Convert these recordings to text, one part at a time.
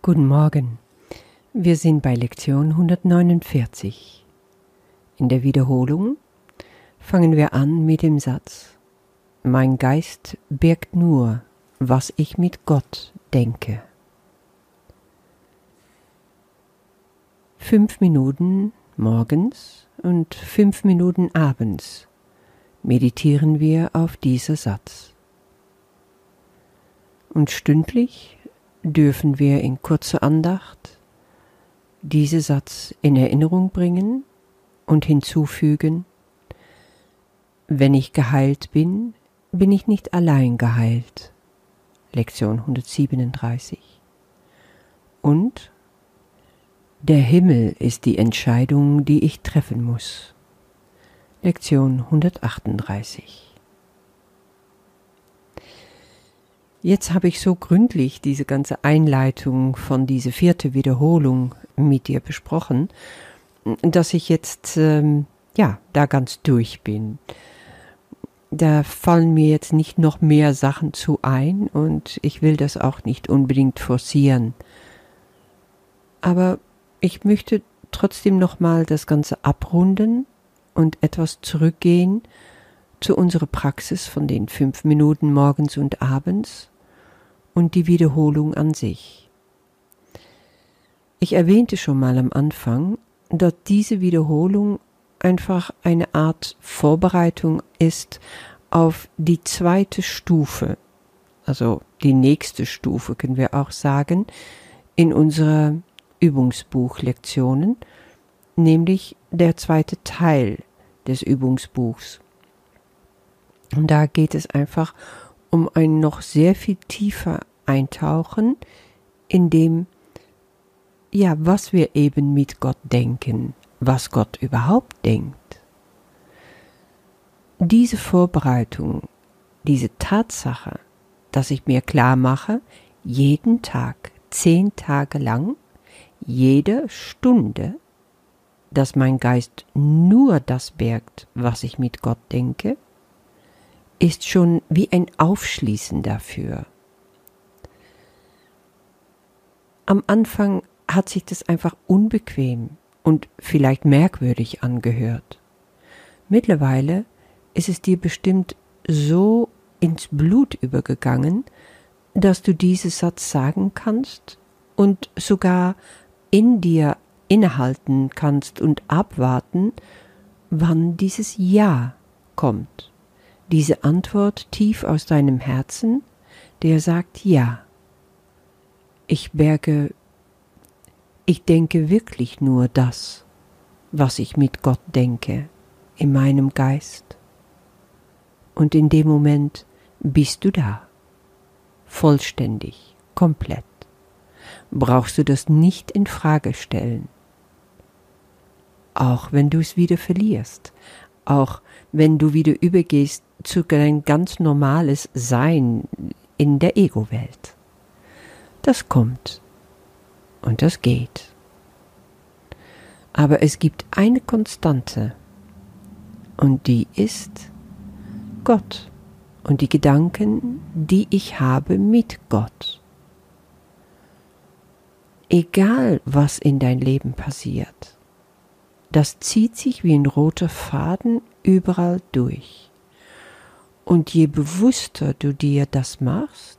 Guten Morgen. Wir sind bei Lektion 149. In der Wiederholung fangen wir an mit dem Satz Mein Geist birgt nur, was ich mit Gott denke. Fünf Minuten morgens und fünf Minuten abends meditieren wir auf dieser Satz. Und stündlich dürfen wir in kurzer Andacht diesen Satz in Erinnerung bringen und hinzufügen, wenn ich geheilt bin, bin ich nicht allein geheilt. Lektion 137. Und der Himmel ist die Entscheidung, die ich treffen muss. Lektion 138. Jetzt habe ich so gründlich diese ganze Einleitung von dieser vierte Wiederholung mit dir besprochen, dass ich jetzt ähm, ja da ganz durch bin. Da fallen mir jetzt nicht noch mehr Sachen zu ein und ich will das auch nicht unbedingt forcieren. Aber ich möchte trotzdem noch mal das Ganze abrunden und etwas zurückgehen zu unserer Praxis von den fünf Minuten morgens und abends und die Wiederholung an sich. Ich erwähnte schon mal am Anfang, dass diese Wiederholung einfach eine Art Vorbereitung ist auf die zweite Stufe, also die nächste Stufe können wir auch sagen, in unserer Übungsbuchlektionen, nämlich der zweite Teil des Übungsbuchs. Und da geht es einfach um ein noch sehr viel tiefer Eintauchen in dem, ja, was wir eben mit Gott denken, was Gott überhaupt denkt. Diese Vorbereitung, diese Tatsache, dass ich mir klar mache, jeden Tag, zehn Tage lang, jede Stunde dass mein Geist nur das bergt, was ich mit Gott denke, ist schon wie ein Aufschließen dafür. Am Anfang hat sich das einfach unbequem und vielleicht merkwürdig angehört. Mittlerweile ist es dir bestimmt so ins Blut übergegangen, dass du diesen Satz sagen kannst und sogar in dir innehalten kannst und abwarten, wann dieses Ja kommt. Diese Antwort tief aus deinem Herzen, der sagt Ja. Ich berge, ich denke wirklich nur das, was ich mit Gott denke, in meinem Geist. Und in dem Moment bist du da, vollständig, komplett. Brauchst du das nicht in Frage stellen auch wenn du es wieder verlierst, auch wenn du wieder übergehst zu dein ganz normales Sein in der Ego-Welt. Das kommt und das geht. Aber es gibt eine Konstante und die ist Gott und die Gedanken, die ich habe mit Gott. Egal was in dein Leben passiert, das zieht sich wie ein roter Faden überall durch. Und je bewusster du dir das machst,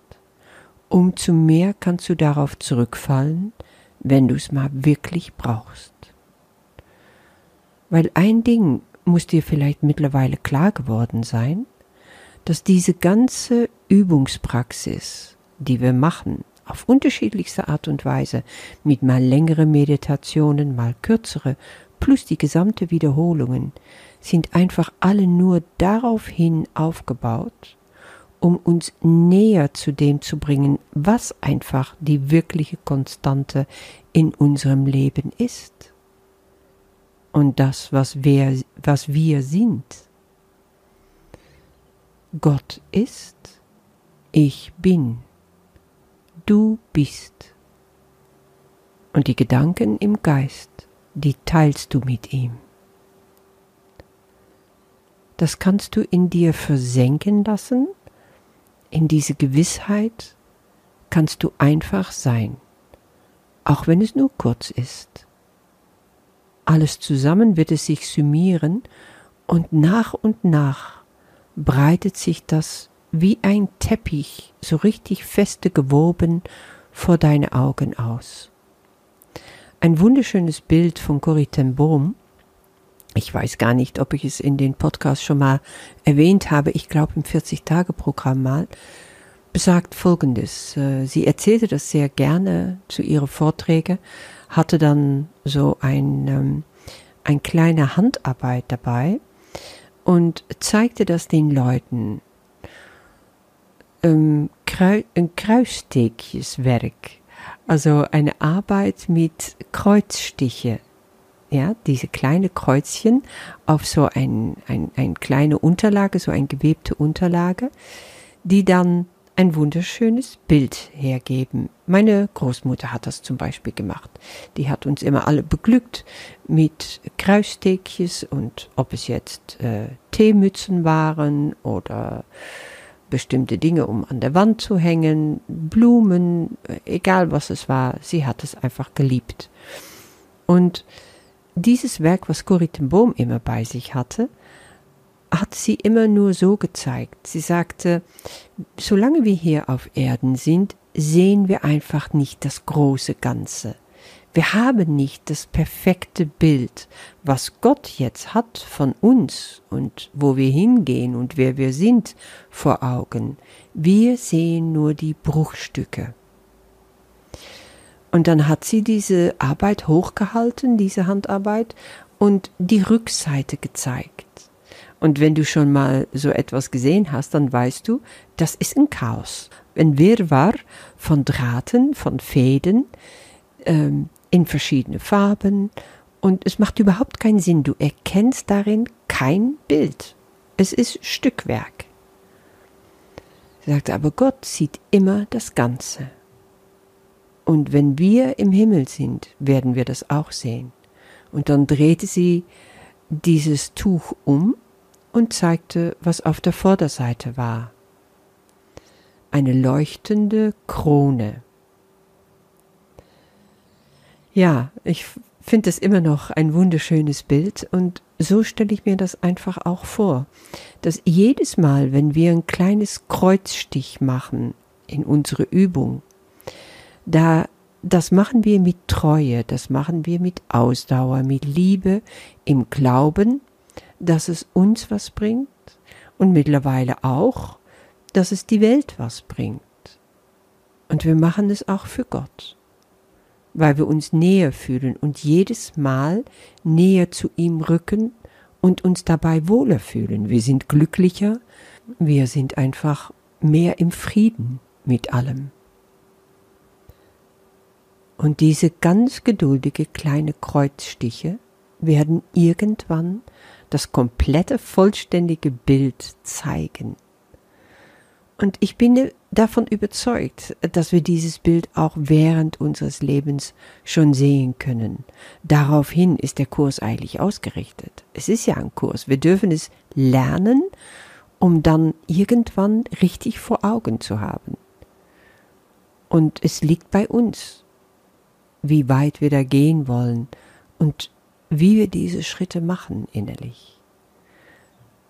umso mehr kannst du darauf zurückfallen, wenn du es mal wirklich brauchst. Weil ein Ding muss dir vielleicht mittlerweile klar geworden sein, dass diese ganze Übungspraxis, die wir machen, auf unterschiedlichste Art und Weise, mit mal längere Meditationen, mal kürzere, plus die gesamte Wiederholungen sind einfach alle nur daraufhin aufgebaut, um uns näher zu dem zu bringen, was einfach die wirkliche Konstante in unserem Leben ist. Und das, was wir, was wir sind. Gott ist, ich bin, du bist. Und die Gedanken im Geist die teilst du mit ihm. Das kannst du in dir versenken lassen, in diese Gewissheit kannst du einfach sein, auch wenn es nur kurz ist. Alles zusammen wird es sich summieren und nach und nach breitet sich das wie ein Teppich so richtig feste gewoben vor deine Augen aus. Ein wunderschönes Bild von Corrie ten Boom. Ich weiß gar nicht, ob ich es in den Podcast schon mal erwähnt habe. Ich glaube im 40-Tage-Programm mal besagt Folgendes. Äh, sie erzählte das sehr gerne zu ihren Vorträgen, hatte dann so ein, ähm, ein kleine Handarbeit dabei und zeigte das den Leuten. Ähm, ein Kruissteekjeswerk, also eine Arbeit mit Kreuzstiche. Ja, diese kleine Kreuzchen auf so ein, ein, ein kleine Unterlage, so ein gewebte Unterlage, die dann ein wunderschönes Bild hergeben. Meine Großmutter hat das zum Beispiel gemacht. Die hat uns immer alle beglückt mit Kreuzsteckjes und ob es jetzt äh, Teemützen waren oder bestimmte Dinge, um an der Wand zu hängen, Blumen, egal was es war, sie hat es einfach geliebt. Und dieses Werk, was Corrie ten Boom immer bei sich hatte, hat sie immer nur so gezeigt. Sie sagte, solange wir hier auf Erden sind, sehen wir einfach nicht das große Ganze. Wir haben nicht das perfekte Bild, was Gott jetzt hat von uns und wo wir hingehen und wer wir sind vor Augen. Wir sehen nur die Bruchstücke. Und dann hat sie diese Arbeit hochgehalten, diese Handarbeit, und die Rückseite gezeigt. Und wenn du schon mal so etwas gesehen hast, dann weißt du, das ist ein Chaos. Ein Wirrwarr von Drahten, von Fäden, ähm, in verschiedene Farben. Und es macht überhaupt keinen Sinn. Du erkennst darin kein Bild. Es ist Stückwerk. Sie sagte, aber Gott sieht immer das Ganze. Und wenn wir im Himmel sind, werden wir das auch sehen. Und dann drehte sie dieses Tuch um und zeigte, was auf der Vorderseite war. Eine leuchtende Krone. Ja, ich finde es immer noch ein wunderschönes Bild und so stelle ich mir das einfach auch vor, dass jedes Mal, wenn wir ein kleines Kreuzstich machen in unsere Übung, da das machen wir mit Treue, das machen wir mit Ausdauer, mit Liebe, im Glauben, dass es uns was bringt und mittlerweile auch, dass es die Welt was bringt. Und wir machen es auch für Gott, weil wir uns näher fühlen und jedes Mal näher zu ihm rücken und uns dabei wohler fühlen. Wir sind glücklicher, wir sind einfach mehr im Frieden mit allem. Und diese ganz geduldige kleine Kreuzstiche werden irgendwann das komplette, vollständige Bild zeigen. Und ich bin davon überzeugt, dass wir dieses Bild auch während unseres Lebens schon sehen können. Daraufhin ist der Kurs eigentlich ausgerichtet. Es ist ja ein Kurs. Wir dürfen es lernen, um dann irgendwann richtig vor Augen zu haben. Und es liegt bei uns, wie weit wir da gehen wollen und wie wir diese Schritte machen innerlich.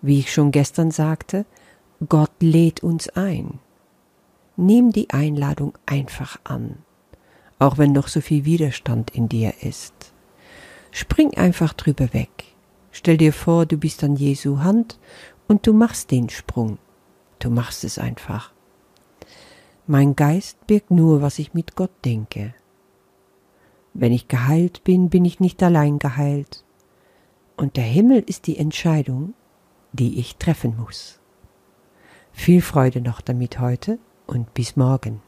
Wie ich schon gestern sagte, Gott lädt uns ein. Nimm die Einladung einfach an, auch wenn noch so viel Widerstand in dir ist. Spring einfach drüber weg. Stell dir vor, du bist an Jesu Hand und du machst den Sprung. Du machst es einfach. Mein Geist birgt nur, was ich mit Gott denke. Wenn ich geheilt bin, bin ich nicht allein geheilt. Und der Himmel ist die Entscheidung, die ich treffen muss. Viel Freude noch damit heute und bis morgen.